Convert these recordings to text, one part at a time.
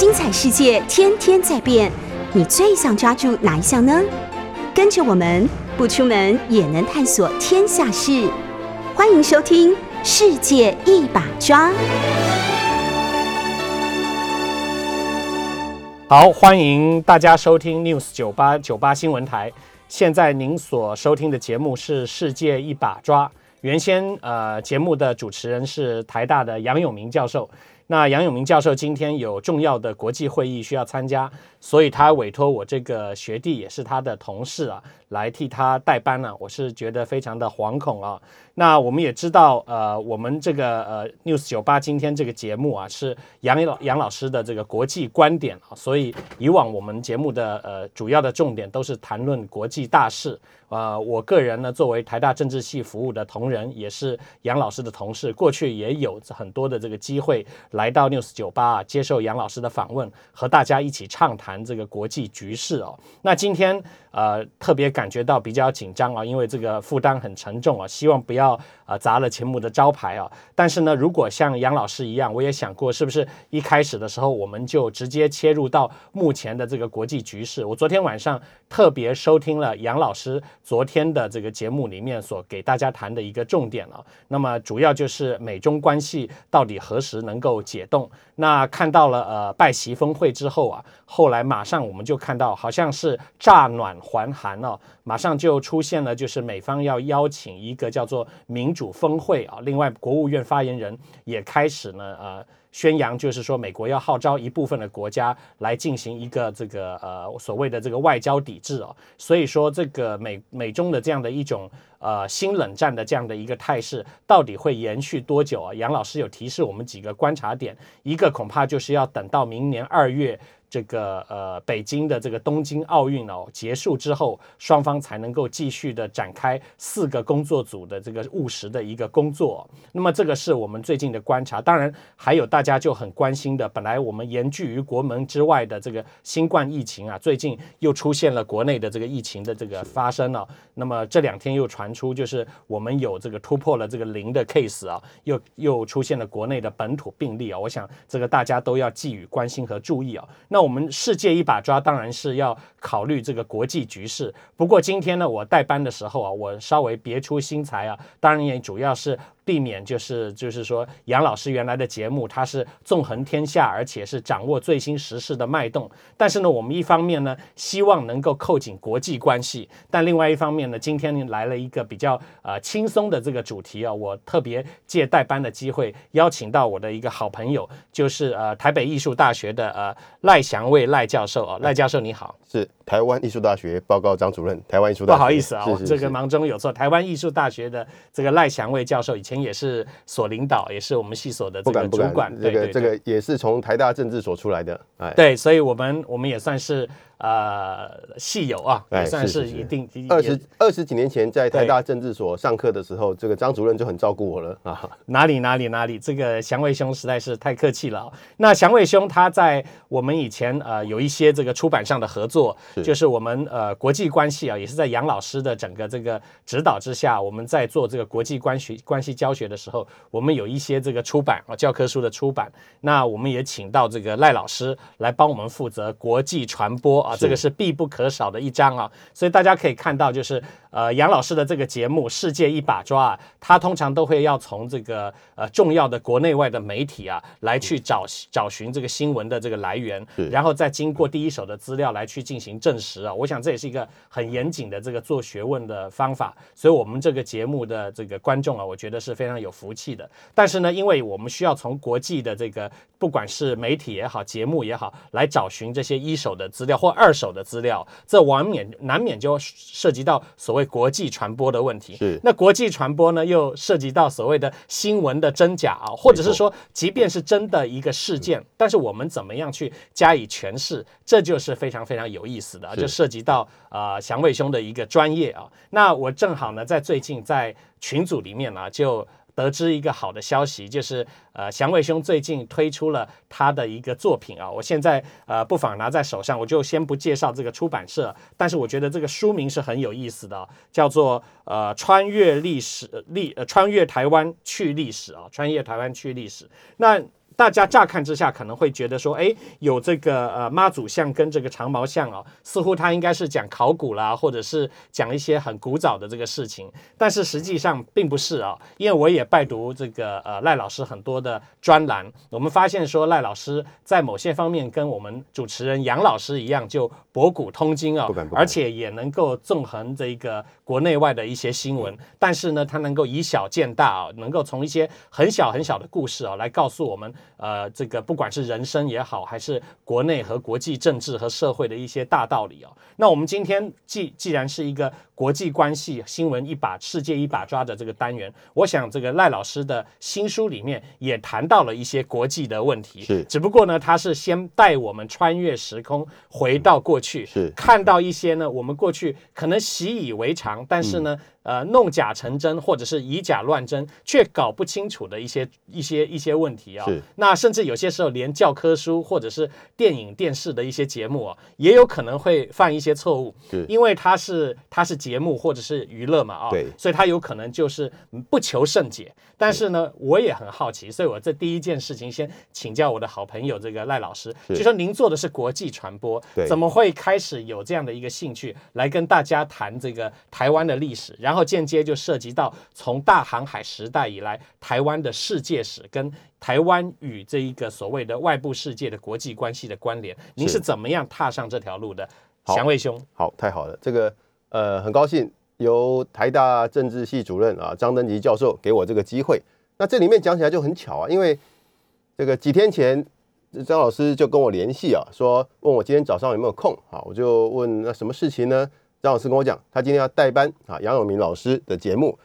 精彩世界天天在变，你最想抓住哪一项呢？跟着我们不出门也能探索天下事，欢迎收听《世界一把抓》。好，欢迎大家收听 News 九八九八新闻台。现在您所收听的节目是《世界一把抓》。原先呃，节目的主持人是台大的杨永明教授。那杨永明教授今天有重要的国际会议需要参加，所以他委托我这个学弟，也是他的同事啊，来替他代班呢。我是觉得非常的惶恐啊。那我们也知道，呃，我们这个呃 News 九八今天这个节目啊，是杨老杨老师的这个国际观点啊，所以以往我们节目的呃主要的重点都是谈论国际大事。呃，我个人呢，作为台大政治系服务的同仁，也是杨老师的同事，过去也有很多的这个机会来到 News 九八啊，接受杨老师的访问，和大家一起畅谈这个国际局势哦。那今天呃，特别感觉到比较紧张啊，因为这个负担很沉重啊，希望不要呃砸了节目的招牌啊。但是呢，如果像杨老师一样，我也想过，是不是一开始的时候我们就直接切入到目前的这个国际局势？我昨天晚上特别收听了杨老师。昨天的这个节目里面所给大家谈的一个重点了，那么主要就是美中关系到底何时能够解冻？那看到了呃拜习峰会之后啊，后来马上我们就看到好像是乍暖还寒了，马上就出现了就是美方要邀请一个叫做民主峰会啊，另外国务院发言人也开始呢呃。宣扬就是说，美国要号召一部分的国家来进行一个这个呃所谓的这个外交抵制哦，所以说这个美美中的这样的一种呃新冷战的这样的一个态势，到底会延续多久啊？杨老师有提示我们几个观察点，一个恐怕就是要等到明年二月。这个呃，北京的这个东京奥运哦结束之后，双方才能够继续的展开四个工作组的这个务实的一个工作。那么这个是我们最近的观察。当然还有大家就很关心的，本来我们严拒于国门之外的这个新冠疫情啊，最近又出现了国内的这个疫情的这个发生了。那么这两天又传出，就是我们有这个突破了这个零的 case 啊，又又出现了国内的本土病例啊。我想这个大家都要寄予关心和注意啊。那我们世界一把抓，当然是要考虑这个国际局势。不过今天呢，我代班的时候啊，我稍微别出心裁啊，当然也主要是。避免就是就是说，杨老师原来的节目他是纵横天下，而且是掌握最新时事的脉动。但是呢，我们一方面呢希望能够扣紧国际关系，但另外一方面呢，今天来了一个比较呃轻松的这个主题啊，我特别借代班的机会邀请到我的一个好朋友，就是呃台北艺术大学的呃赖祥卫赖教授啊，赖教授你好，是台湾艺术大学报告张主任，台湾艺术大不好意思啊，我这个忙中有错，台湾艺术大学的这个赖祥卫教授以前。也是所领导，也是我们系所的这个主管，这个这个也是从台大政治所出来的，哎，对，所以我们我们也算是。呃，戏友啊，也算是一定二十二十几年前在台大政治所上课的时候，这个张主任就很照顾我了 啊。哪里哪里哪里，这个祥伟兄实在是太客气了。那祥伟兄他在我们以前呃有一些这个出版上的合作，就是我们呃国际关系啊，也是在杨老师的整个这个指导之下，我们在做这个国际关系关系教学的时候，我们有一些这个出版啊教科书的出版，那我们也请到这个赖老师来帮我们负责国际传播。啊，这个是必不可少的一章啊，所以大家可以看到，就是呃杨老师的这个节目《世界一把抓》啊，他通常都会要从这个呃重要的国内外的媒体啊来去找找寻这个新闻的这个来源，然后再经过第一手的资料来去进行证实啊。我想这也是一个很严谨的这个做学问的方法，所以我们这个节目的这个观众啊，我觉得是非常有福气的。但是呢，因为我们需要从国际的这个不管是媒体也好，节目也好，来找寻这些一手的资料或。二手的资料，这难免难免就涉及到所谓国际传播的问题。是，那国际传播呢，又涉及到所谓的新闻的真假啊，或者是说，即便是真的一个事件，但是我们怎么样去加以诠释，这就是非常非常有意思的，就涉及到啊祥伟兄的一个专业啊。那我正好呢，在最近在群组里面呢，就。得知一个好的消息，就是呃，祥伟兄最近推出了他的一个作品啊，我现在呃不妨拿在手上，我就先不介绍这个出版社，但是我觉得这个书名是很有意思的，叫做呃穿越历史历呃穿越台湾去历史啊，穿越台湾去历史。那大家乍看之下可能会觉得说，哎，有这个呃妈祖像跟这个长毛像哦，似乎它应该是讲考古啦，或者是讲一些很古早的这个事情，但是实际上并不是啊，因为我也拜读这个呃赖老师很多的专栏，我们发现说赖老师在某些方面跟我们主持人杨老师一样，就博古通今啊，而且也能够纵横这个国内外的一些新闻，但是呢，他能够以小见大啊，能够从一些很小很小的故事啊来告诉我们，呃，这个不管是人生也好，还是国内和国际政治和社会的一些大道理哦，那我们今天既既然是一个。国际关系新闻一把世界一把抓的这个单元，我想这个赖老师的新书里面也谈到了一些国际的问题。是，只不过呢，他是先带我们穿越时空，回到过去，是看到一些呢我们过去可能习以为常，但是呢。呃，弄假成真，或者是以假乱真，却搞不清楚的一些一些一些问题啊。是。那甚至有些时候，连教科书或者是电影电视的一些节目啊，也有可能会犯一些错误。是。因为它是它是节目或者是娱乐嘛啊。对。所以它有可能就是不求甚解。但是呢，我也很好奇，所以我这第一件事情先请教我的好朋友这个赖老师，就说您做的是国际传播，怎么会开始有这样的一个兴趣来跟大家谈这个台湾的历史？然后间接就涉及到从大航海时代以来台湾的世界史跟台湾与这一个所谓的外部世界的国际关系的关联。您是怎么样踏上这条路的？祥卫兄，好，太好了，这个呃很高兴由台大政治系主任啊张登吉教授给我这个机会。那这里面讲起来就很巧啊，因为这个几天前张老师就跟我联系啊，说问我今天早上有没有空啊，我就问那什么事情呢？张老师跟我讲，他今天要代班啊，杨永明老师的节目。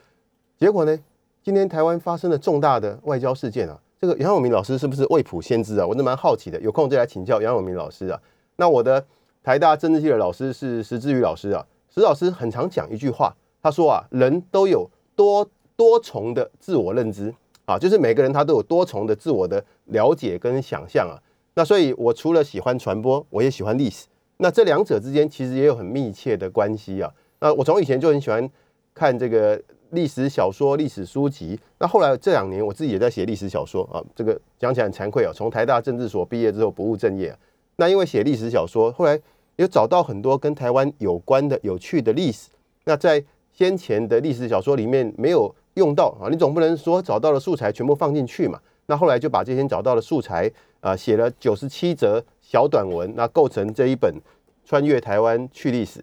结果呢，今天台湾发生了重大的外交事件啊。这个杨永明老师是不是未卜先知啊？我都蛮好奇的，有空就来请教杨永明老师啊。那我的台大政治系的老师是石志宇老师啊。石老师很常讲一句话，他说啊，人都有多多重的自我认知啊，就是每个人他都有多重的自我的了解跟想象啊。那所以，我除了喜欢传播，我也喜欢历史。那这两者之间其实也有很密切的关系啊。那我从以前就很喜欢看这个历史小说、历史书籍。那后来这两年我自己也在写历史小说啊。这个讲起来很惭愧啊，从台大政治所毕业之后不务正业。那因为写历史小说，后来有找到很多跟台湾有关的有趣的历史。那在先前的历史小说里面没有用到啊，你总不能说找到了素材全部放进去嘛。那后来就把这些找到的素材啊，写了九十七则。小短文，那构成这一本《穿越台湾去历史》。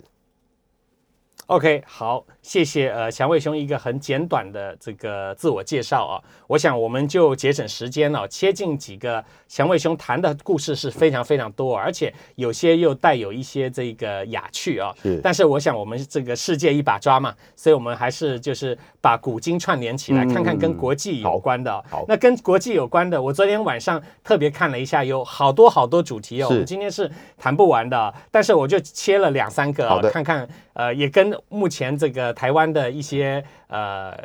OK，好，谢谢呃，祥卫兄一个很简短的这个自我介绍啊，我想我们就节省时间了，切进几个祥卫兄谈的故事是非常非常多，而且有些又带有一些这个雅趣啊。是。但是我想我们这个世界一把抓嘛，所以我们还是就是把古今串联起来，看看跟国际有关的。好。那跟国际有关的，我昨天晚上特别看了一下，有好多好多主题哦。我们今天是谈不完的，但是我就切了两三个啊，看看呃，也跟。目前这个台湾的一些呃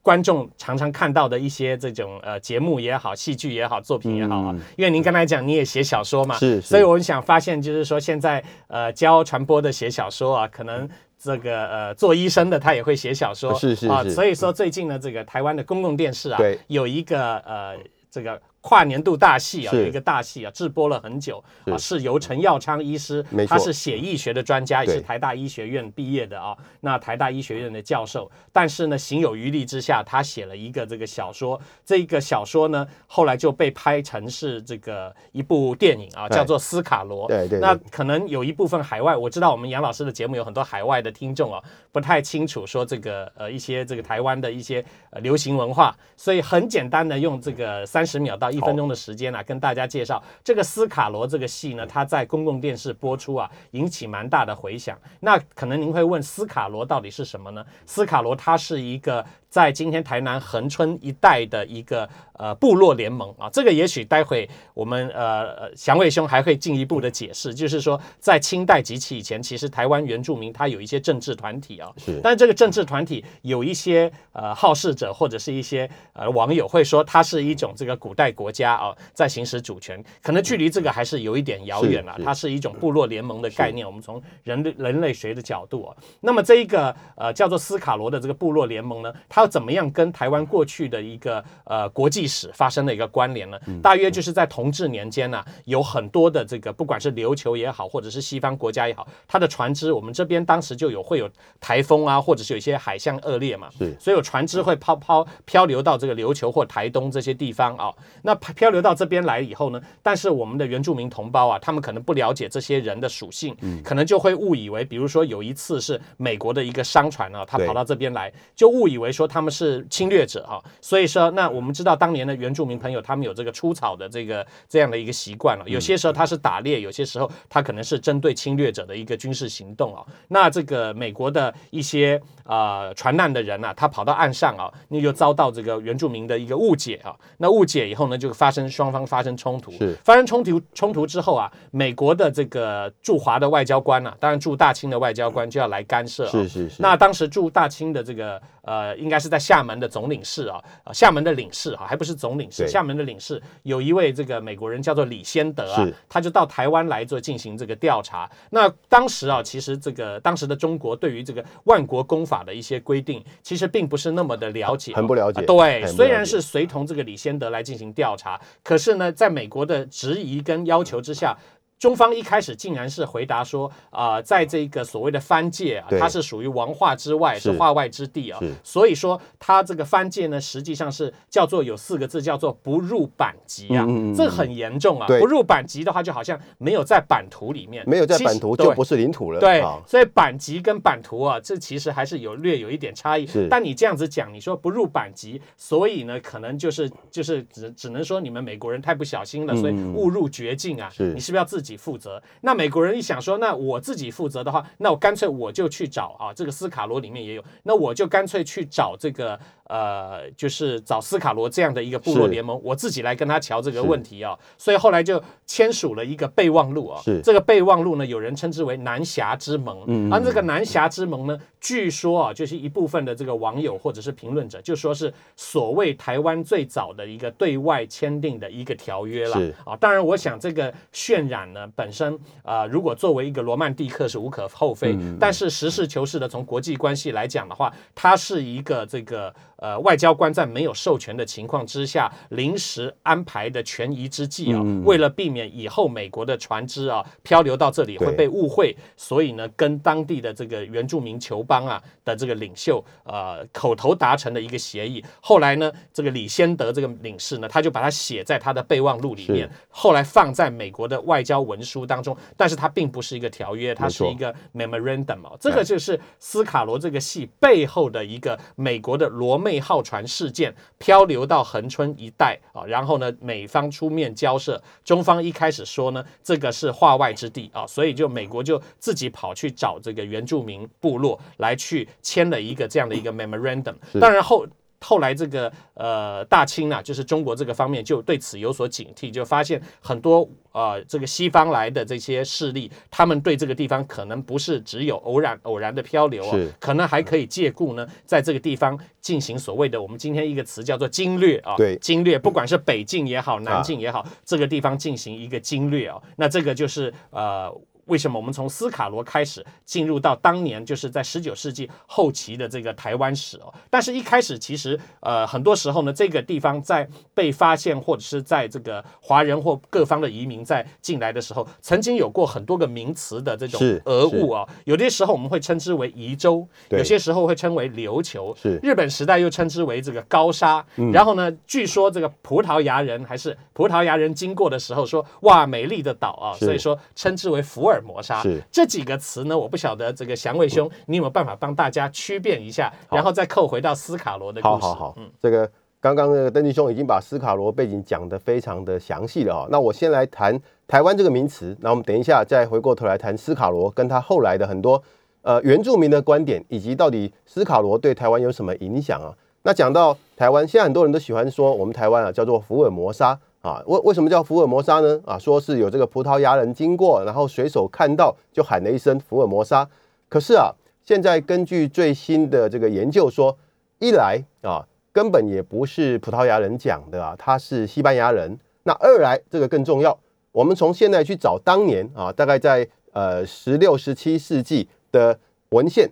观众常常看到的一些这种呃节目也好，戏剧也好，作品也好啊，因为您刚才讲你也写小说嘛，是，所以我们想发现就是说现在呃教传播的写小说啊，可能这个呃做医生的他也会写小说，是是啊，所以说最近呢，这个台湾的公共电视啊，对，有一个呃这个。跨年度大戏啊，有一个大戏啊，制播了很久啊，是由陈耀昌医师，他是血液学的专家，也是台大医学院毕业的啊。那台大医学院的教授，但是呢，行有余力之下，他写了一个这个小说。这个小说呢，后来就被拍成是这个一部电影啊，叫做《斯卡罗》。对对。那可能有一部分海外，我知道我们杨老师的节目有很多海外的听众啊，不太清楚说这个呃一些这个台湾的一些流行文化，所以很简单的用这个三十秒到。一分钟的时间呢，跟大家介绍这个斯卡罗这个戏呢，它在公共电视播出啊，引起蛮大的回响。那可能您会问，斯卡罗到底是什么呢？斯卡罗它是一个。在今天台南恒春一带的一个呃部落联盟啊，这个也许待会我们呃祥伟兄还会进一步的解释，就是说在清代及其以前，其实台湾原住民他有一些政治团体啊，是，但这个政治团体有一些呃好事者或者是一些呃网友会说，它是一种这个古代国家啊在行使主权，可能距离这个还是有一点遥远了。它是一种部落联盟的概念，我们从人类人类学的角度啊，那么这一个呃叫做斯卡罗的这个部落联盟呢，它要怎么样跟台湾过去的一个呃国际史发生了一个关联呢？嗯大约就是在同治年间呢、有很多的这个不管是琉球也好，或者是西方国家也好，它的船只，我们这边当时就有会有台风啊，或者是有一些海象恶劣嘛，是所以有船只会抛抛漂流到这个琉球或台东这些地方啊。那漂流到这边来以后呢，但是我们的原住民同胞啊，他们可能不了解这些人的属性，嗯可能就会误以为，比如说有一次是美国的一个商船啊，他跑到这边来，就误以为说他们是侵略者啊。所以说，那我们知道当年的原住民朋友，他们有这个出草的这个这样的一个习惯了。有些时候他是打猎，有些时候他可能是针对侵略者的一个军事行动啊。那这个美国的一些呃船难的人啊，他跑到岸上啊，那就遭到这个原住民的一个误解啊。那误解以后呢，就发生双方发生冲突。是发生冲突冲突之后啊，美国的这个驻华的外交官啊，当然驻大清的外交官就要来干涉、啊。是是是，那当时驻大清的这个呃，应该是在厦门的总领事啊，呃厦门的领事哈、还不是总领事，厦门的领事有一位这个美国人叫做李先德啊，他就到台湾来做进行这个调查。那当时啊，其实这个当时的中国对于这个万国公法的一些规定，其实并不是那么的了解，很不了解啊对，虽然是随同这个李先德来进行调查，可是呢，在美国的质疑跟要求之下。中方一开始竟然是回答说，啊、在这个所谓的藩界啊，它是属于王化之外，是是化外之地啊，所以说它这个藩界呢，实际上是叫做有四个字，叫做不入版籍啊，这个很严重啊。不入版籍的话，就好像没有在版图里面，没有在版图就不是领土了。对啊，所以版籍跟版图啊，这其实还是有略有一点差异是。但你这样子讲，你说不入版籍，所以呢，可能就是就是只只能说你们美国人太不小心了，所以误入绝境啊。是你是不是要自己负责？那美国人一想说，那我自己负责的话，那我干脆我就去找啊，这个斯卡罗里面也有，那我就干脆去找这个呃，就是找斯卡罗这样的一个部落联盟，我自己来跟他瞧这个问题啊。所以后来就签署了一个备忘录啊。是这个备忘录呢，有人称之为南侠之盟。嗯而这个南侠之盟呢，据说啊，就是一部分的这个网友或者是评论者，就说是所谓台湾最早的一个对外签订的一个条约了是啊。当然，我想这个渲染呢本身啊、如果作为一个罗曼蒂克是无可厚非，嗯但是实事求是的从国际关系来讲的话，它是一个这个呃外交官在没有授权的情况之下临时安排的权宜之计啊，嗯为了避免以后美国的船只啊漂流到这里会被误会，所以呢，跟当地的这个原住民酋邦啊的这个领袖呃口头达成的一个协议。后来呢，这个李先德这个领事呢，他就把它写在他的备忘录里面，后来放在美国的外交文书当中，但是它并不是一个条约，它是一个 memorandum 哦。这个就是斯卡罗这个戏背后的一个美国的罗妹号船事件漂流到恒春一带啊，然后呢，美方出面交涉，中方一开始说呢，这个是化外之地啊，所以就美国就自己跑去找这个原住民部落来去签了一个这样的一个 memorandum。当然后。后来这个呃大清啊，就是中国这个方面就对此有所警惕，就发现很多呃这个西方来的这些势力，他们对这个地方可能不是只有偶然偶然的漂流啊，可能还可以借故呢，在这个地方进行所谓的我们今天一个词叫做经略啊，对经略，不管是北境也好，南境也好，这个地方进行一个经略啊，那这个就是呃。为什么我们从斯卡罗开始进入到当年就是在十九世纪后期的这个台湾史哦？但是一开始其实呃很多时候呢，这个地方在被发现或者是在这个华人或各方的移民在进来的时候，曾经有过很多个名词的这种是讹误啊。有些时候我们会称之为夷州，对有些时候会称为琉球，是日本时代又称之为这个高沙。然后呢，据说这个葡萄牙人还是葡萄牙人经过的时候说哇美丽的岛啊，所以说称之为福尔摩沙。是这几个词呢，我不晓得这个祥伟兄，你有没有办法帮大家区辨一下，然后再扣回到斯卡罗的故事？好好好，这个刚刚那个登记兄已经把斯卡罗背景讲得非常的详细了哈。那我先来谈台湾这个名词，那我们等一下再回过头来谈斯卡罗跟他后来的很多呃原住民的观点，以及到底斯卡罗对台湾有什么影响啊？那讲到台湾，现在很多人都喜欢说我们台湾啊叫做福尔摩沙啊，为为什么叫福尔摩沙呢？啊，说是有这个葡萄牙人经过，然后水手看到就喊了一声福尔摩沙。可是啊，现在根据最新的这个研究说，一来啊根本也不是葡萄牙人讲的啊，他是西班牙人。那二来这个更重要，我们从现在去找当年啊，大概在呃十六、十七世纪的文献，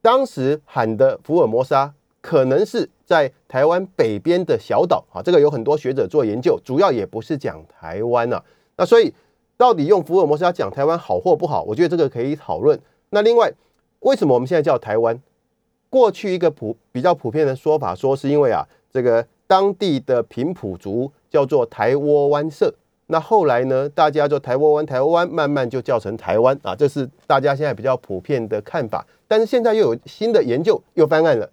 当时喊的福尔摩沙可能是在台湾北边的小岛啊，这个有很多学者做研究，主要也不是讲台湾呐、那所以到底用福尔摩斯要讲台湾好或不好，我觉得这个可以讨论。那另外，为什么我们现在叫台湾？过去一个普比较普遍的说法，说是因为啊，这个当地的平埔族叫做台窝湾社。那后来呢，大家就台窝湾、台窝湾，慢慢就叫成台湾啊，这是大家现在比较普遍的看法。但是现在又有新的研究又翻案了，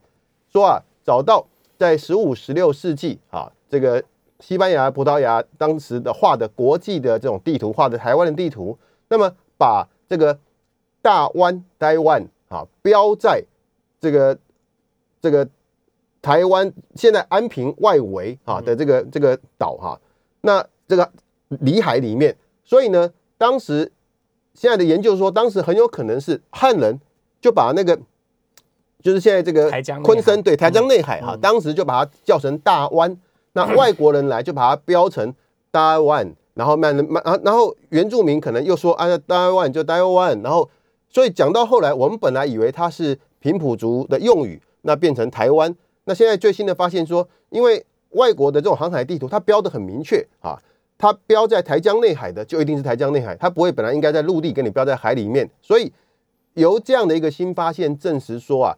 说啊，找到在十五、十六世纪啊，这个西班牙、葡萄牙当时的画的国际的这种地图，画的台湾的地图，那么把这个大湾台湾啊标在这个这个台湾现在安平外围啊的这个这个岛哈、那这个里海里面，所以呢，当时现在的研究说，当时很有可能是汉人就把那个就是现在这个台江昆山对台江内海哈、嗯当时就把它叫成大湾，那外国人来就把它标成大湾，然后慢慢啊然后原住民可能又说啊大湾就大湾，然后所以讲到后来，我们本来以为它是平埔族的用语，那变成台湾。那现在最新的发现说，因为外国的这种航海地图，它标的很明确啊，它标在台江内海的就一定是台江内海，它不会本来应该在陆地给你标在海里面。所以由这样的一个新发现证实说啊，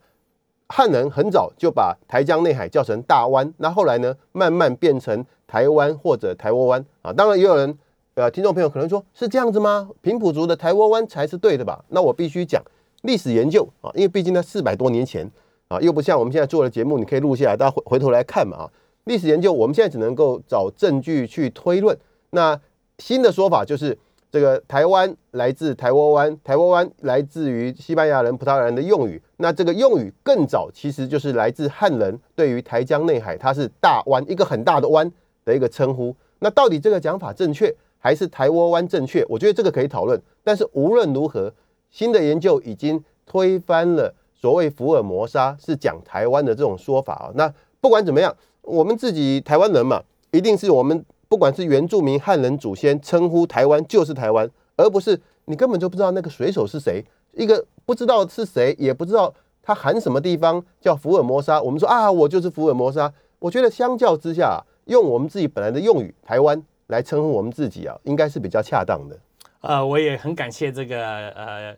汉人很早就把台江内海叫成大湾，那后来呢，慢慢变成台湾或者台窝湾啊。当然也有人呃，听众朋友可能说是这样子吗？平埔族的台湾湾才是对的吧？那我必须讲历史研究啊，因为毕竟在四百多年前啊，又不像我们现在做的节目，你可以录下来，大家回回头来看嘛啊。历史研究我们现在只能够找证据去推论。那新的说法就是，这个台湾来自台湾湾，台湾湾来自于西班牙人、葡萄牙人的用语。那这个用语更早，其实就是来自汉人对于台江内海，它是大湾，一个很大的湾的一个称呼。那到底这个讲法正确，还是台窝湾正确？我觉得这个可以讨论。但是无论如何，新的研究已经推翻了所谓福尔摩沙是讲台湾的这种说法啊。那不管怎么样，我们自己台湾人嘛，一定是我们不管是原住民、汉人祖先称呼台湾就是台湾，而不是你根本就不知道那个水手是谁，一个不知道是谁，也不知道他喊什么地方叫福尔摩沙。我们说啊，我就是福尔摩沙。我觉得相较之下，用我们自己本来的用语“台湾”来称呼我们自己啊，应该是比较恰当的。呃，我也很感谢这个呃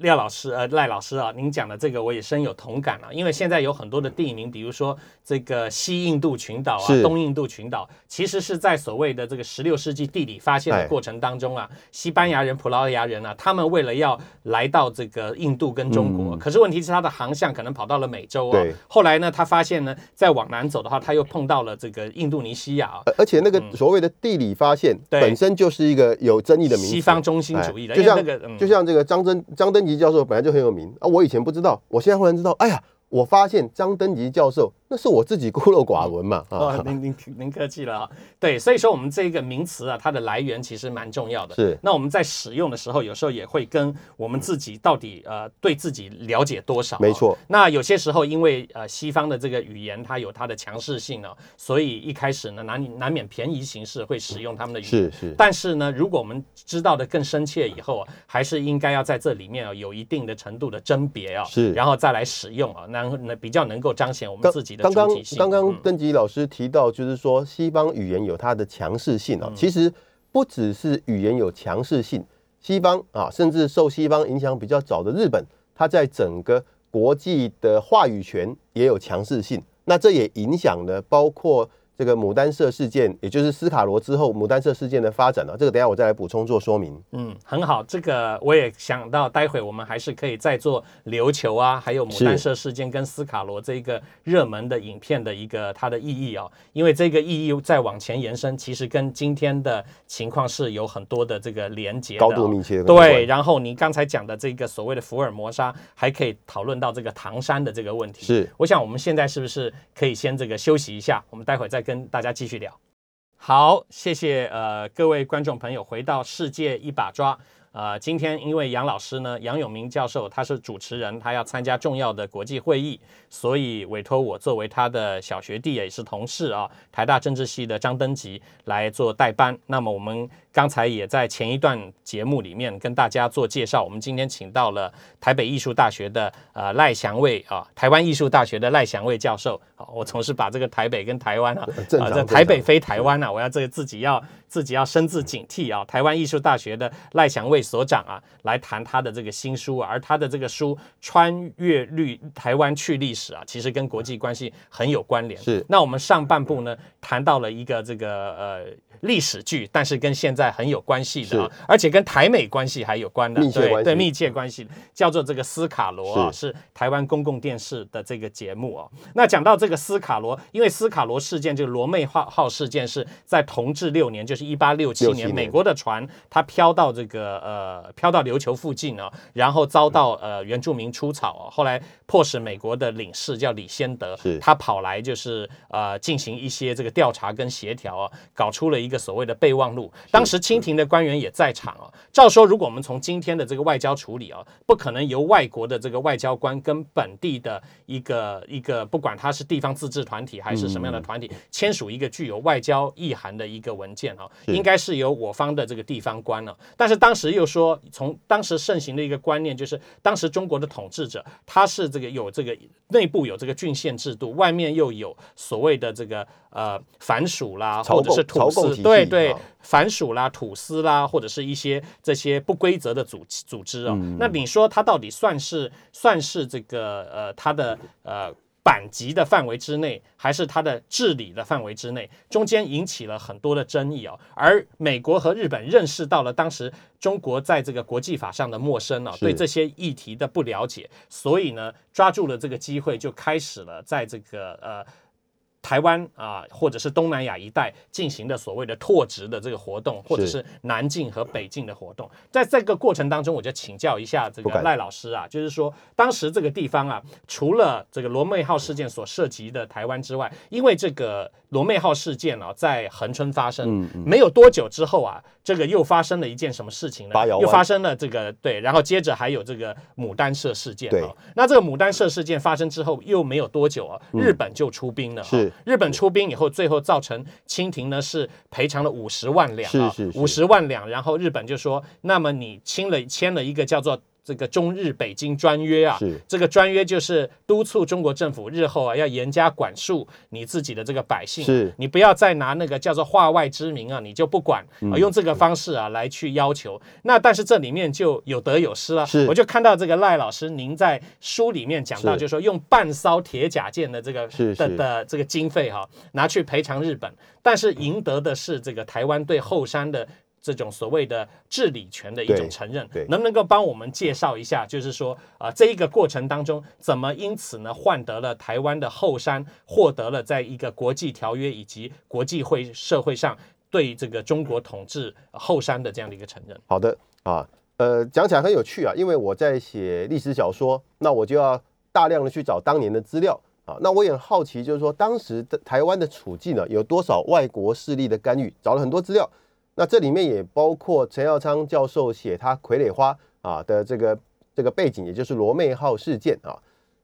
廖老师呃赖老师啊，您讲的这个我也深有同感啊，因为现在有很多的地名，比如说这个西印度群岛啊、是。东印度群岛，其实是在所谓的这个十六世纪地理发现哎。的过程当中啊，西班牙人、葡萄牙人啊，他们为了要来到这个印度跟中国，嗯。可是问题是他的航向可能跑到了美洲啊对，后来呢，他发现呢，再往南走的话，他又碰到了这个印度尼西亚啊，而而且那个所谓的地理发现对。本身就是一个有争议的西方中心主义的，哎就像那个嗯。就像这个张真张登吉教授本来就很有名啊，我以前不知道，我现在忽然知道，哎呀，我发现张登吉教授那是我自己孤陋寡闻嘛哦啊，，您您您客气了啊。对，所以说我们这个名词啊，它的来源其实蛮重要的。是那我们在使用的时候，有时候也会跟我们自己到底呃对自己了解多少、没。错，那有些时候，因为呃西方的这个语言它有它的强势性呢、所以一开始呢难难免便宜形式会使用他们的语言。是是但是呢，如果我们知道的更深切以后啊，还是应该要在这里面啊有一定的程度的甄别啊，是然后再来使用啊，那那比较能够彰显我们自己的刚刚。刚刚嗯登吉老师提到，就是说西方语言有它的强势性嗯啊。其实不只是语言有强势性，西方啊，甚至受西方影响比较早的日本，它在整个国际的话语权也有强势性。那这也影响了包括这个牡丹社事件，也就是斯卡罗之后牡丹社事件的发展啊。这个等一下我再来补充做说明。嗯，很好，这个我也想到，待会我们还是可以再做琉球啊，还有牡丹社事件跟斯卡罗这个热门的影片的一个它的意义哦，因为这个意义再往前延伸，其实跟今天的情况是有很多的这个连接高度密切的对，然后你刚才讲的这个所谓的福尔摩沙，还可以讨论到这个唐山的这个问题。是我想我们现在是不是可以先这个休息一下？我们待会再跟大家继续聊。好，谢谢呃各位观众朋友，回到世界一把抓。呃，今天因为杨老师呢，杨永明教授他是主持人，他要参加重要的国际会议，所以委托我作为他的小学弟也是同事啊，台大政治系的张登吉来做代班。那么我们刚才也在前一段节目里面跟大家做介绍，我们今天请到了台北艺术大学的呃赖祥卫啊，台湾艺术大学的赖祥卫教授。好，我总是把这个台北跟台湾啊，啊，这台北非台湾啊，我要这个自己要。自己要深自警惕啊！台湾艺术大学的赖祥卫所长啊，来谈他的这个新书，啊而他的这个书《穿越历台湾去历史》啊，其实跟国际关系很有关联。是。那我们上半部呢，谈到了一个这个呃历史剧，但是跟现在很有关系的，啊而且跟台美关系还有关的，对对，密切关系，叫做这个斯卡罗啊，是台湾公共电视的这个节目啊。那讲到这个斯卡罗，因为斯卡罗事件，这个罗妹号号事件是在同治六年，就是。一八六七年，美国的船它飘到这个呃飘到琉球附近啊，然后遭到呃原住民出草，后来迫使美国的领事叫李先德，他跑来就是呃进行一些这个调查跟协调啊，搞出了一个所谓的备忘录。当时清廷的官员也在场啊。照说，如果我们从今天的这个外交处理啊，不可能由外国的这个外交官跟本地的一个一个不管他是地方自治团体还是什么样的团体签署一个具有外交意涵的一个文件啊。应该是由我方的这个地方官了，但是当时又说，从当时盛行的一个观念就是，当时中国的统治者他是这个有这个内部有这个郡县制度，外面又有所谓的这个呃反属啦，或者是土司，对对，反属啦、土司啦，或者是一些这些不规则的组组织啊。那你说他到底算是算是这个呃他的呃？版级的范围之内，还是它的治理的范围之内，中间引起了很多的争议哦。而美国和日本认识到了当时中国在这个国际法上的陌生哦，对这些议题的不了解，所以呢，抓住了这个机会，就开始了在这个呃。台湾啊，或者是东南亚一带进行的所谓的拓殖的这个活动，或者是南进和北进的活动，在这个过程当中，我就请教一下这个赖老师啊，就是说当时这个地方啊，除了这个罗妹号事件所涉及的台湾之外，因为这个。罗妹号事件啊，在恒春发生，没有多久之后啊，这个又发生了一件什么事情呢？又发生了这个对，然后接着还有这个牡丹社事件啊。那这个牡丹社事件发生之后，又没有多久啊，日本就出兵了。是日本出兵以后，最后造成清廷呢是赔偿了五十万两啊，五十万两。然后日本就说，那么你签了签了一个叫做。这个中日北京专约啊，这个专约就是督促中国政府日后啊要严加管束你自己的这个百姓，是。你不要再拿那个叫做化外之名啊，你就不管啊，用这个方式啊来去要求。那但是这里面就有得有失了，我就看到这个赖老师您在书里面讲到，就是说用半艘铁甲舰的这个的的这个经费哈拿去赔偿日本，但是赢得的是这个台湾对后山的。这种所谓的治理权的一种承认，能不能够帮我们介绍一下？就是说，啊，这一个过程当中，怎么因此呢，换得了台湾的后山，获得了在一个国际条约以及国际会社会上对这个中国统治后山的这样的一个承认？好的啊，呃，讲起来很有趣啊，因为我在写历史小说，那我就要大量的去找当年的资料啊，那我也很好奇，就是说当时的台湾的处境呢，有多少外国势力的干预？找了很多资料。那这里面也包括陈耀昌教授写他《傀儡花》啊的这个这个背景，也就是罗妹号事件啊。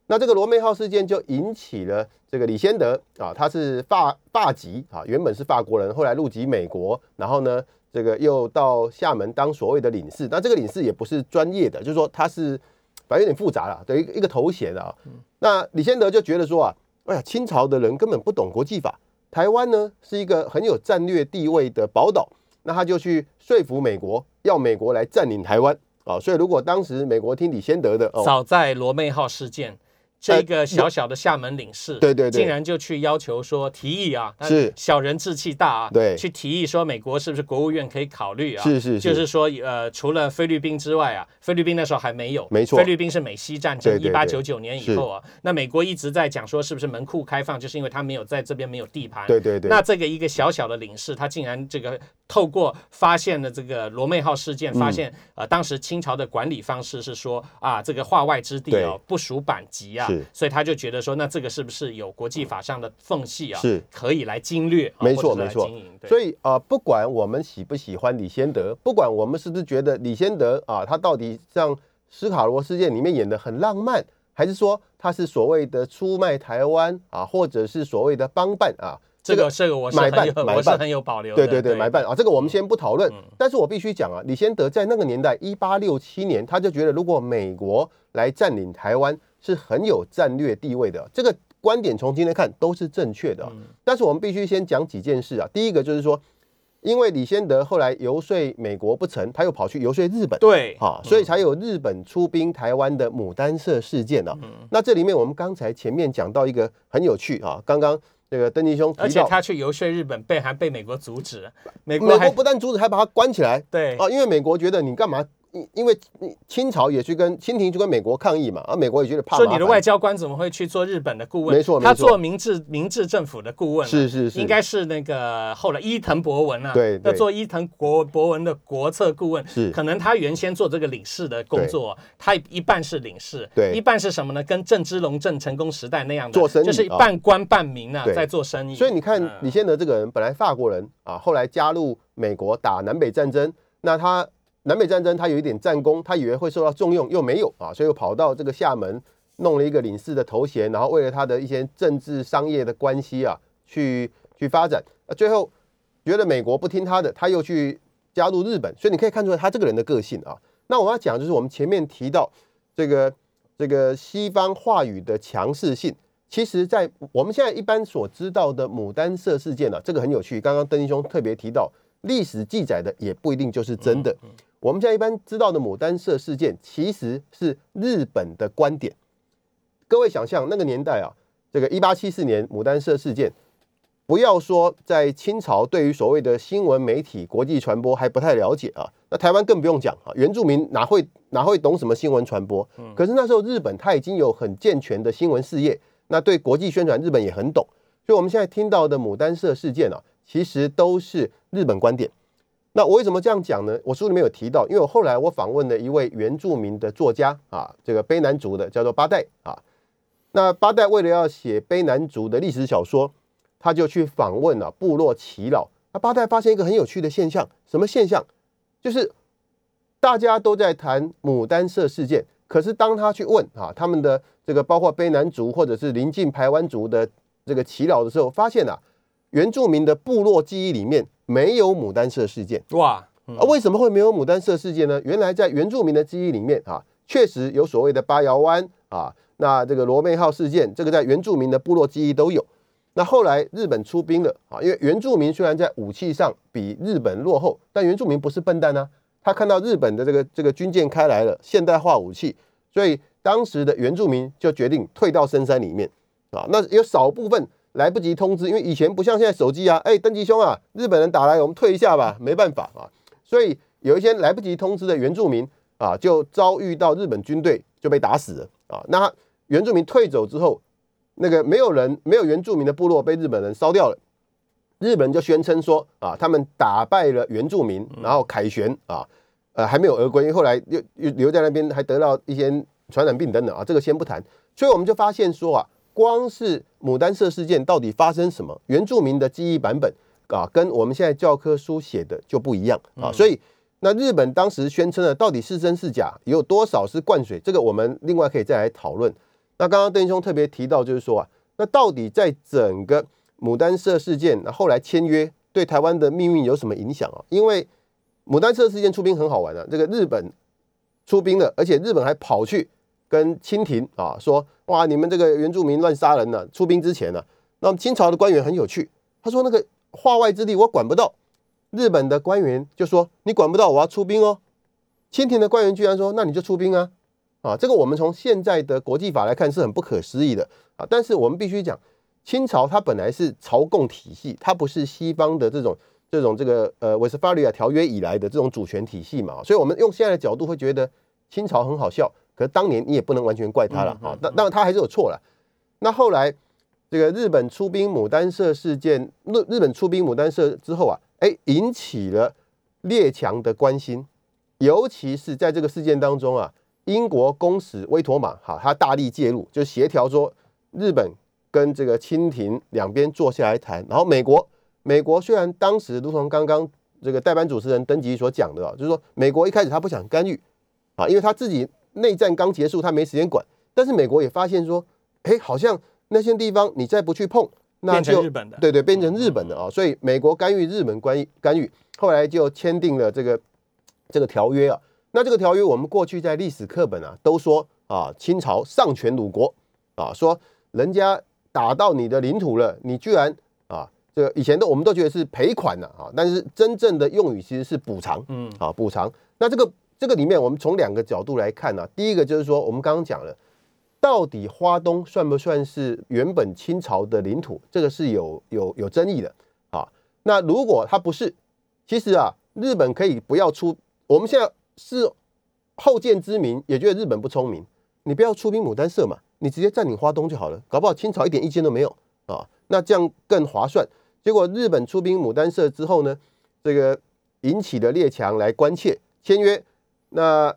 那这个罗妹号事件就引起了这个李先德啊，他是法法籍啊，原本是法国人，后来入籍美国，然后呢，这个又到厦门当所谓的领事。那这个领事也不是专业的，就是说他是反正有点复杂了，等于一个头衔啊。那李先德就觉得说啊，哎呀，清朝的人根本不懂国际法，台湾呢是一个很有战略地位的宝岛。那他就去说服美国，要美国来占领台湾。啊！所以如果当时美国听李先德的，早在罗妹号事件。这个小小的厦门领事，对对对，竟然就去要求说提议啊，是。小人志气大啊，对，去提议说美国是不是国务院可以考虑啊？是是，就是说呃，除了菲律宾之外啊，菲律宾那时候还没有，没错，菲律宾是美西战争一八九九年以后啊，那美国一直在讲说是不是门户开放，就是因为他没有在这边没有地盘，对对对，那这个一个小小的领事，他竟然这个透过发现了这个罗妹号事件，发现呃当时清朝的管理方式是说啊，这个化外之地哦不属版籍啊。所以他就觉得说，那这个是不是有国际法上的缝隙啊？是可以来侵略，啊没错没错所以啊、呃不管我们喜不喜欢李先德，不管我们是不是觉得李先德啊，他到底像斯卡罗事件里面演的很浪漫，还是说他是所谓的出卖台湾啊，或者是所谓的帮办啊？这个这个我是买很有办 买办。我是很有保留的，对对对，买办。啊，这个我们先不讨论。嗯。但是我必须讲啊，李先德在那个年代，一八六七年，他就觉得如果美国来占领台湾是很有战略地位的，这个观点从今天看都是正确的。但是我们必须先讲几件事啊。第一个就是说，因为李先德后来游说美国不成，他又跑去游说日本。对。啊，所以才有日本出兵台湾的牡丹社事件啊。嗯。那这里面我们刚才前面讲到一个很有趣啊，刚刚这个登基兄而且，他去游说日本，被还被美国阻止，美国美国不但阻止，还把他关起来。对啊，因为美国觉得你干嘛？因因为清朝也去跟清廷去跟美国抗议嘛，而美国也觉得怕说你的外交官怎么会去做日本的顾问？他没错没错。做明治明治政府的顾问啊，是是是，应该是那个后来伊藤博文啊，对对。要做伊藤国博文的国策顾问，是。可能他原先做这个领事的工作，他一半是领事，对。一半是什么呢？跟郑芝龙、郑成功时代那样的做生意就是啊。半官半民啊，对。在做生意。所以你看嗯。李先德这个人，本来法国人啊，后来加入美国打南北战争，那他南北战争他有一点战功，他以为会受到重用，又没有啊，所以又跑到这个厦门弄了一个领事的头衔，然后为了他的一些政治商业的关系啊，去去发展，那最后觉得美国不听他的，他又去加入日本，所以你可以看出来他这个人的个性啊。那我要讲就是我们前面提到这个这个西方话语的强势性。其实，在我们现在一般所知道的牡丹社事件呢、啊，这个很有趣。刚刚邓医兄特别提到，历史记载的也不一定就是真的。我们现在一般知道的牡丹社事件，其实是日本的观点。各位想象那个年代啊，这个一八七四年牡丹社事件，不要说在清朝对于所谓的新闻媒体、国际传播还不太了解啊，那台湾更不用讲啊，原住民哪会哪会懂什么新闻传播？可是那时候日本它已经有很健全的新闻事业，那对国际宣传日本也很懂，所以我们现在听到的牡丹社事件啊，其实都是日本观点。那我为什么这样讲呢？我书里面有提到，因为我后来我访问了一位原住民的作家啊，这个卑南族的叫做八代啊。那八代为了要写卑南族的历史小说，他就去访问了、部落耆老。那八代发现一个很有趣的现象，什么现象？就是大家都在谈牡丹社事件，可是当他去问啊他们的这个包括卑南族或者是临近排湾族的这个耆老的时候，发现啊原住民的部落记忆里面没有牡丹社事件。哇，嗯啊，为什么会没有牡丹社事件呢？原来在原住民的记忆里面啊，确实有所谓的八窑湾啊，那这个罗妹号事件，这个在原住民的部落记忆都有。那后来日本出兵了啊，因为原住民虽然在武器上比日本落后，但原住民不是笨蛋啊，他看到日本的这个这个军舰开来了，现代化武器，所以当时的原住民就决定退到深山里面啊。那有少部分来不及通知，因为以前不像现在手机啊，哎，登吉兄啊，日本人打来，我们退一下吧，没办法啊。所以有一些来不及通知的原住民啊，就遭遇到日本军队就被打死了啊。那原住民退走之后，那个没有人没有原住民的部落被日本人烧掉了，日本人就宣称说啊，他们打败了原住民，然后凯旋啊，呃还没有俄归，因为后来又又留在那边，还得到一些传染病等等啊，这个先不谈。所以我们就发现说啊，光是牡丹社事件到底发生什么，原住民的记忆版本啊，跟我们现在教科书写的就不一样啊，所以。那日本当时宣称的到底是真是假，有多少是灌水？这个我们另外可以再来讨论。那刚刚邓兄特别提到，就是说啊，那到底在整个牡丹社事件，那后来签约对台湾的命运有什么影响啊？因为牡丹社事件出兵很好玩啊，这个日本出兵了，而且日本还跑去跟清廷啊说，哇，你们这个原住民乱杀人呢、出兵之前呢、那么清朝的官员很有趣，他说那个化外之地我管不到。日本的官员就说：“你管不到，我要出兵哦。”清廷的官员居然说：“那你就出兵啊！”啊，这个我们从现在的国际法来看是很不可思议的啊。但是我们必须讲，清朝它本来是朝贡体系，它不是西方的这种这种这个呃维斯法利亚条约以来的这种主权体系嘛。所以我们用现在的角度会觉得清朝很好笑，可是当年你也不能完全怪他了啊。那当然他还是有错了。那后来这个日本出兵牡丹社事件，日日本出兵牡丹社之后啊。哎，引起了列强的关心，尤其是在这个事件当中啊，英国公使威妥玛哈，他大力介入，就协调说日本跟这个清廷两边坐下来谈，然后美国美国虽然当时如同刚刚这个代班主持人登吉所讲的啊，就是说美国一开始他不想干预啊，因为他自己内战刚结束，他没时间管，但是美国也发现说，哎，好像那些地方你再不去碰，那就日本的对对，变成日本的啊，所以美国干预日本干预干预，后来就签订了这个这个条约啊。那这个条约我们过去在历史课本啊都说啊，清朝丧权辱国啊，说人家打到你的领土了，你居然啊，这个以前都我们都觉得是赔款了啊，但是真正的用语其实是补偿，嗯啊，补偿。那这个这个里面，我们从两个角度来看呢、第一个就是说，我们刚刚讲了，到底花东算不算是原本清朝的领土？这个是有有有争议的啊。那如果它不是，其实啊，日本可以不要出，我们现在是后见之明，也觉得日本不聪明，你不要出兵牡丹社嘛，你直接占领花东就好了，搞不好清朝一点意见都没有啊，那这样更划算。结果日本出兵牡丹社之后呢，这个引起了列强来关切，签约，那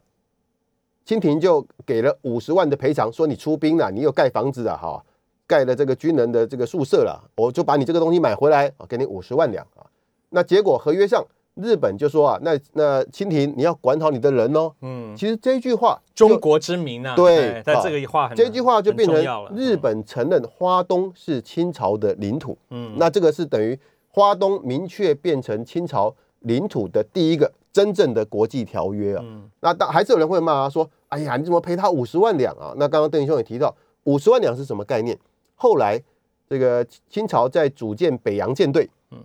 清廷就给了五十万的赔偿，说你出兵了，你又盖房子啊，哈，盖了这个军人的这个宿舍了，我就把你这个东西买回来，啊，给你五十万两啊。那结果合约上，日本就说啊，那那清廷你要管好你的人哦。嗯，其实这一句话，中国之名啊，对哎但啊这个话很这句话就变成日，本承认花东是清朝的领土，嗯，那这个是等于花东明确变成清朝领土的第一个真正的国际条约啊。嗯那当还是有人会骂他说：“哎呀，你怎么赔他五十万两啊？”那刚刚邓英兄也提到，五十万两是什么概念？后来这个清朝在组建北洋舰队，嗯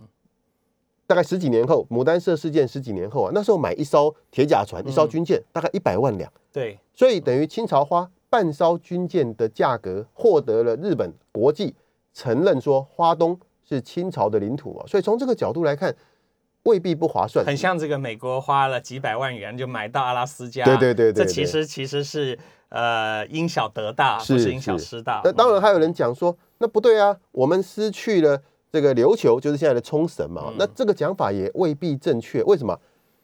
大概十几年后，牡丹社事件十几年后啊，那时候买一艘铁甲船、一艘嗯军舰，大概一百万两，对，所以等于清朝花半艘军舰的价格，获得了日本国际承认说花东是清朝的领土啊。所以从这个角度来看，未必不划算。很像这个美国花了几百万元就买到阿拉斯加，对对对对这其实其实是呃因小得大，是不是因小失大。那当然还有人讲说，那不对啊，我们失去了这个琉球，就是现在的冲绳嘛。嗯那这个讲法也未必正确，为什么？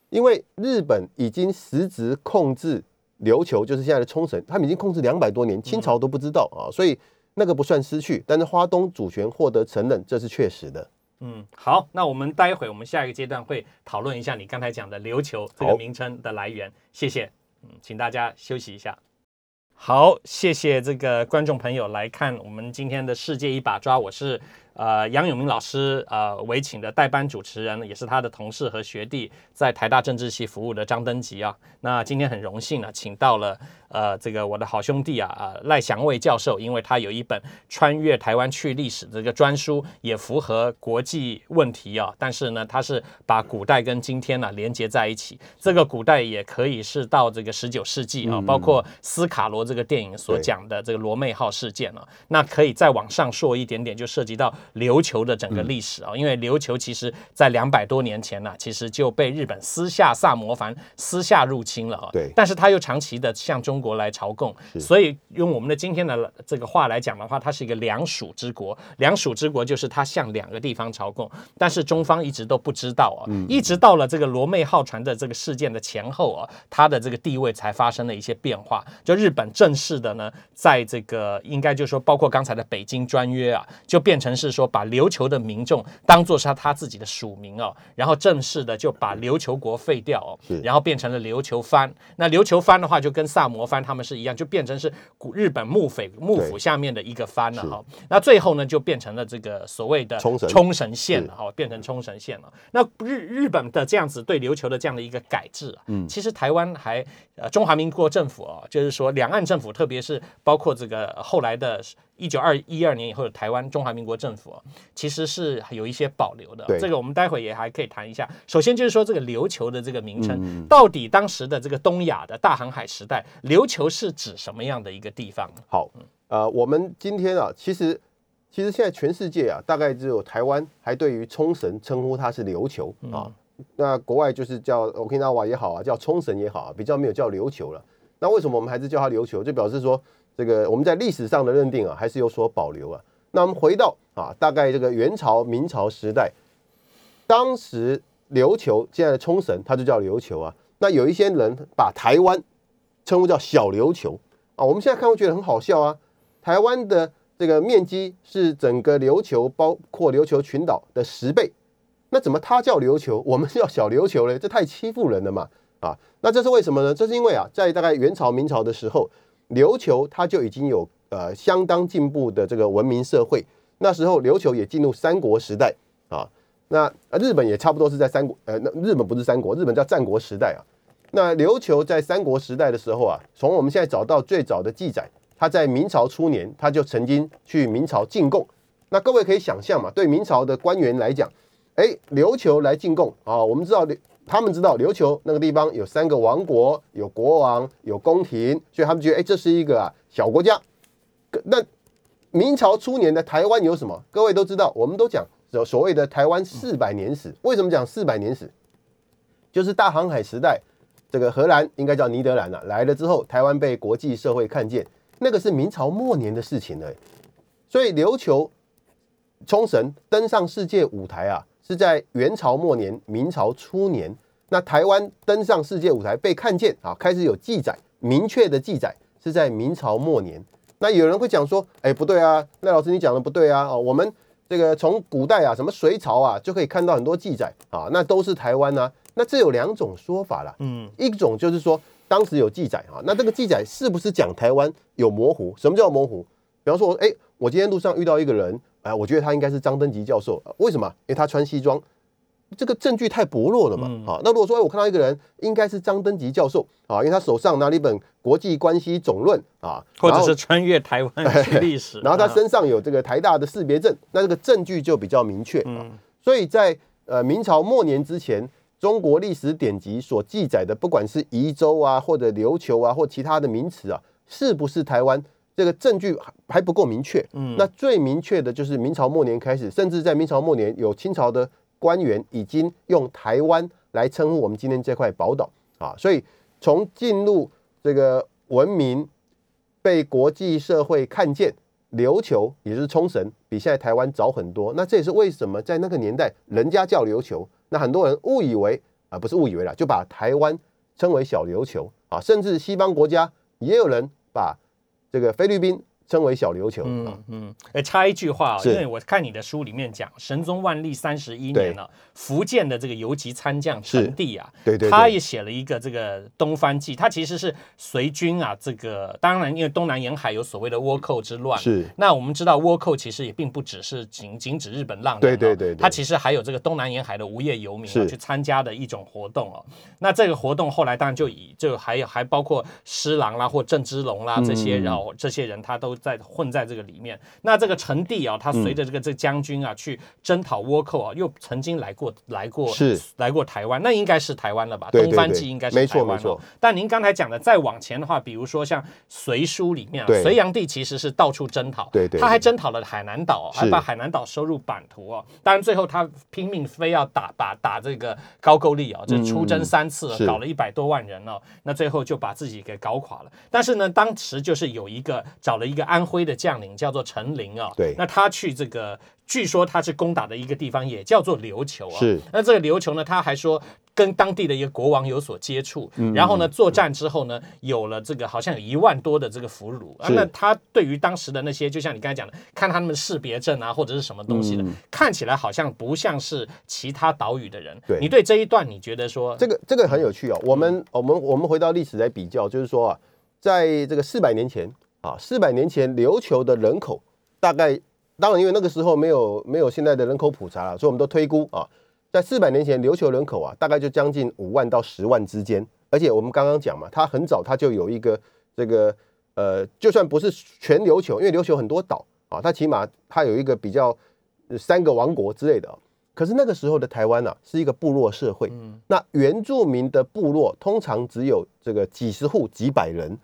因为日本已经实质控制琉球，就是现在的冲绳，他们已经控制两百多年，清朝都不知道啊，所以那个不算失去，但是花东主权获得承认，这是确实的。嗯，好，那我们待会我们下一个阶段会讨论一下你刚才讲的琉球这个名称的来源。谢谢，嗯，请大家休息一下。好，谢谢这个观众朋友来看我们今天的世界一把抓，我是呃杨永明老师呃委请的代班主持人，也是他的同事和学弟，在台大政治系服务的张登吉啊。那今天很荣幸呢，请到了呃这个我的好兄弟啊啊赖祥卫教授，因为他有一本穿越台湾去历史的这个专书，也符合国际问题啊。但是呢，他是把古代跟今天呢、连接在一起。这个古代也可以是到这个十九世纪啊，包括斯卡罗这个电影所讲的这个罗妹号事件啊。那可以再往上说一点点，就涉及到琉球的整个历史啊。因为琉球其实在两百多年前呢、其实就被日本私下萨摩藩私下入侵了啊。对但是他又长期的向中国来朝贡，所以用我们的今天的这个话来讲的话，它是一个两属之国。两属之国就是它向两个地方朝贡，但是中方一直都不知道啊，一直到了这个罗妹号船的这个事件的前后啊，它的这个地位才发生了一些变化。就日本正式的呢，在这个应该就说包括刚才的北京专约啊，就变成是说把琉球的民众当做是他他自己的属民哦，然后正式的就把琉球国废掉哦，然后变成了琉球藩。那琉球藩的话，就跟萨摩藩他们是一样，就变成是古日本幕府幕府下面的一个藩了是哈。那最后呢，就变成了这个所谓的冲绳冲绳县了哈，变成冲绳县了。那日日本的这样子对琉球的这样的一个改制啊，嗯其实台湾还呃中华民国政府哦，就是说两岸政府，特别是包括这个后来的。一九二一二年以后的台湾中华民国政府哦，其实是有一些保留的。对这个我们待会也还可以谈一下。首先就是说这个琉球的这个名称，嗯到底当时的这个东亚的大航海时代，琉球是指什么样的一个地方？好，呃，我们今天啊，其实其实现在全世界啊，大概只有台湾还对于冲绳称呼它是琉球啊。那国外就是叫 Okinawa 也好啊，叫冲绳也好啊，比较没有叫琉球了。那为什么我们还是叫它琉球？就表示说，这个我们在历史上的认定啊，还是有所保留啊。那我们回到啊，大概这个元朝、明朝时代，当时琉球现在的冲绳，它就叫琉球啊。那有一些人把台湾称呼叫小琉球啊。我们现在看会觉得很好笑啊。台湾的这个面积是整个琉球包括琉球群岛的十倍，那怎么它叫琉球，我们叫小琉球嘞？这太欺负人了嘛！啊，那这是为什么呢？这是因为啊，在大概元朝、明朝的时候，琉球它就已经有呃相当进步的这个文明社会。那时候琉球也进入三国时代啊。那日本也差不多是在三国，呃，那日本不是三国，日本叫战国时代啊。那琉球在三国时代的时候啊，从我们现在找到最早的记载，它在明朝初年，它就曾经去明朝进贡。那各位可以想象嘛，对明朝的官员来讲，哎，琉球来进贡啊，我们知道，他们知道琉球那个地方有三个王国，有国王，有宫廷，所以他们觉得，哎，这是一个啊小国家。那明朝初年的台湾有什么？各位都知道，我们都讲。所谓的台湾四百年史，为什么讲四百年史？就是大航海时代，这个荷兰应该叫尼德兰了，来了之后，台湾被国际社会看见，那个是明朝末年的事情了。所以琉球、冲绳登上世界舞台啊，是在元朝末年、明朝初年。那台湾登上世界舞台被看见啊，开始有记载，明确的记载是在明朝末年。那有人会讲说，哎，不对啊，赖老师你讲的不对啊，哦，我们。这个从古代啊，什么隋朝啊，就可以看到很多记载啊，那都是台湾啊。那这有两种说法啦，嗯，一种就是说当时有记载啊，那这个记载是不是讲台湾有模糊？什么叫模糊？比方说，哎，我今天路上遇到一个人，哎，我觉得他应该是张登吉教授，为什么？因为他穿西装。这个证据太薄弱了嘛？好，那如果说我看到一个人应该是张登吉教授啊，因为他手上拿了一本《国际关系总论》啊，或者是穿越台湾 历史，然后他身上有这个台大的识别证，那这个证据就比较明确啊。所以在呃明朝末年之前，中国历史典籍所记载的，不管是宜州啊，或者琉球啊，或其他的名词啊，是不是台湾这个证据还还不够明确。嗯，那最明确的就是明朝末年开始，甚至在明朝末年有清朝的。官员已经用台湾来称呼我们今天这块宝岛啊，所以从进入这个文明被国际社会看见，琉球也就是冲绳比现在台湾早很多。那这也是为什么在那个年代人家叫琉球，那很多人误以为啊不是误以为了，就把台湾称为小琉球啊，甚至西方国家也有人把这个菲律宾。称为小琉球。嗯嗯，哎，插一句话，因为我看你的书里面讲，神宗万历三十一年了，福建的这个游击参将陈帝啊，对对，他也写了一个这个东番记，他其实是随军啊，这个当然因为东南沿海有所谓的倭寇之乱，是。那我们知道倭寇其实也并不只是仅仅指日本浪人，对对对，他其实还有这个东南沿海的无业游民去参加的一种活动哦。那这个活动后来当然就以就还有还包括施琅啦或郑芝龙啦这些然后这些人他都在混在这。个里面，那这个陈帝啊，他随着这个这将军啊去征讨倭寇啊，又曾经来过来过是来过台湾，那应该是台湾了吧？东番记应该是台湾了。但您刚才讲的再往前的话，比如说像《隋书》里面，隋炀帝其实是到处征讨，对对，他还征讨了海南岛，还把海南岛收入版图哦。当然最后他拼命非要打打打这个高句丽啊，就出征三次，搞了一百多万人哦，那最后就把自己给搞垮了。但是呢，当时就是有一个找了一个安徽的将领。叫做陈琳啊，对，那他去这个，据说他是攻打的一个地方，也叫做琉球啊。是，那这个琉球呢，他还说跟当地的一个国王有所接触，然后呢，作战之后呢，有了这个好像有一万多的这个俘虏啊。那他对于当时的那些，就像你刚才讲的，看他们识别证啊，或者是什么东西的，看起来好像不像是其他岛屿的人。对，你对这一段你觉得说这个这个很有趣哦。我们我们我们回到历史来比较，就是说啊，在这个四百年前。啊，四百年前琉球的人口大概，当然因为那个时候没有没有现在的人口普查了，所以我们都推估啊，在四百年前琉球人口啊，大概就将近五万到十万之间。而且我们刚刚讲嘛，它很早它就有一个这个呃，就算不是全琉球，因为琉球很多岛啊，它起码它有一个比较三个王国之类的。可是那个时候的台湾啊，是一个部落社会，那原住民的部落通常只有这个几十户几百人。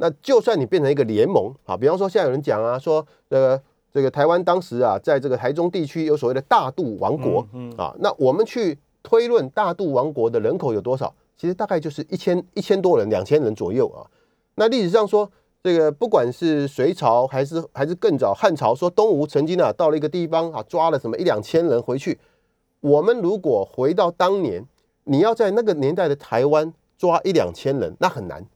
那就算你变成一个联盟啊，比方说现在有人讲啊，说这个这个台湾当时啊，在这个台中地区有所谓的大肚王国啊，那我们去推论大肚王国的人口有多少，其实大概就是一千一千多人，两千人左右啊。那历史上说，这个不管是隋朝还是还是更早汉朝，说东吴曾经啊到了一个地方啊，抓了什么一两千人回去。我们如果回到当年，你要在那个年代的台湾抓一两千人，那很难。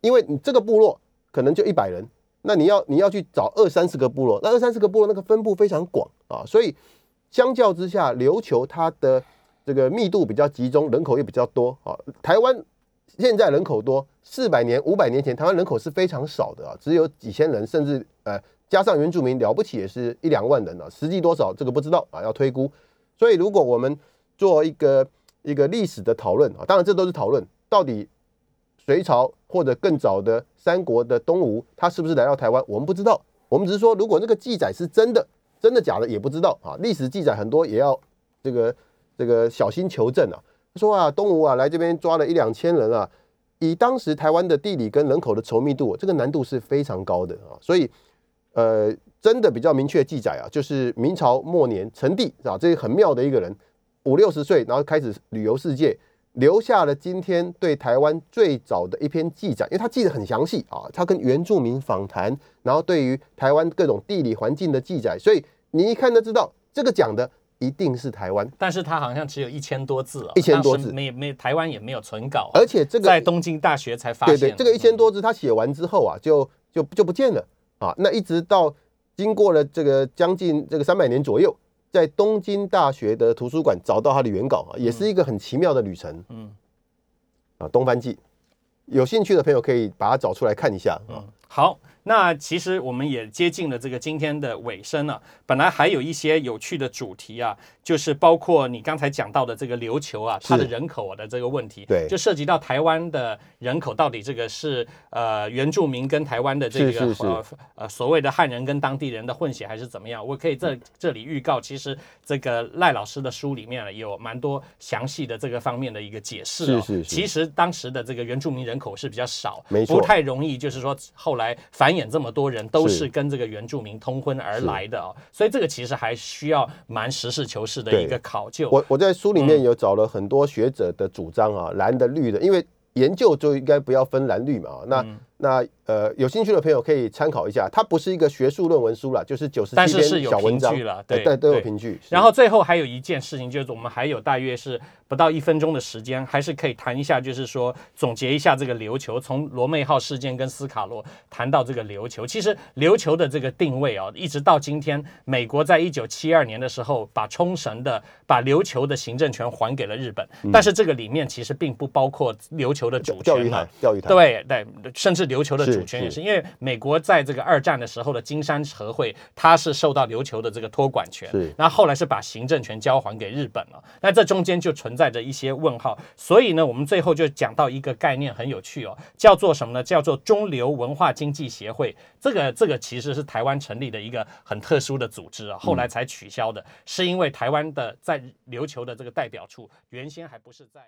因为你这个部落可能就一百人，那你要你要去找二三十个部落，那二三十个部落那个分布非常广啊，所以相较之下，琉球它的这个密度比较集中，人口也比较多啊。台湾现在人口多，四百年、五百年前台湾人口是非常少的啊，只有几千人，甚至呃加上原住民了不起也是一两万人啊，实际多少这个不知道啊，要推估。所以如果我们做一个一个历史的讨论啊，当然这都是讨论，到底隋朝或者更早的三国的东吴，他是不是来到台湾，我们不知道。我们只是说，如果那个记载是真的，真的假的也不知道啊。历史记载很多，也要这个这个小心求证啊。说啊，东吴啊来这边抓了一两千人啊，以当时台湾的地理跟人口的稠密度，这个难度是非常高的啊。所以呃，真的比较明确记载啊，就是明朝末年成帝啊，这是很妙的一个人，五六十岁然后开始旅游世界。留下了今天对台湾最早的一篇记载，因为他记得很详细啊，他跟原住民访谈，然后对于台湾各种地理环境的记载，所以你一看就知道这个讲的一定是台湾。但是他好像只有一千多字哦，一千多字，没没台湾也没有存稿，而且这个在东京大学才发现。对对，这个一千多字他写完之后啊，就就就不见了啊，那一直到经过了这个将近这个三百年左右。在东京大学的图书馆找到他的原稿啊，也是一个很奇妙的旅程。嗯，啊，《东番记》，有兴趣的朋友可以把它找出来看一下啊。好。那其实我们也接近了这个今天的尾声了。本来还有一些有趣的主题啊，就是包括你刚才讲到的这个琉球啊，它的人口的这个问题，对，就涉及到台湾的人口到底这个是呃原住民跟台湾的这个呃呃所谓的汉人跟当地人的混血还是怎么样？我可以在这里预告，其实这个赖老师的书里面有蛮多详细的这个方面的一个解释。是是是。其实当时的这个原住民人口是比较少，没错，不太容易，就是说后来繁。演这么多人都是跟这个原住民通婚而来的哦，所以这个其实还需要蛮实事求是的一个考究。我我在书里面有找了很多学者的主张啊，蓝的绿的，因为研究就应该不要分蓝绿嘛那那呃，有兴趣的朋友可以参考一下，它不是一个学术论文书了，就是九十七篇小文章了，对，都有凭据。然后最后还有一件事情，就是我们还有大约是不到一分钟的时间，还是可以谈一下，就是说总结一下这个琉球，从罗妹号事件跟斯卡罗谈到这个琉球，其实琉球的这个定位哦，一直到今天，美国在一九七二年的时候把冲绳的、把琉球的行政权还给了日本，但是这个里面其实并不包括琉球的主权，钓鱼台，钓鱼台，对对，甚至琉球的。主权也是因为美国在这个二战的时候的金山和会，它是受到琉球的这个托管权，是。那后来是把行政权交还给日本了，那这中间就存在着一些问号。所以呢，我们最后就讲到一个概念很有趣哦，叫做什么呢？叫做中流文化经济协会。这个这个其实是台湾成立的一个很特殊的组织啊，后来才取消的，是因为台湾的在琉球的这个代表处原先还不是在。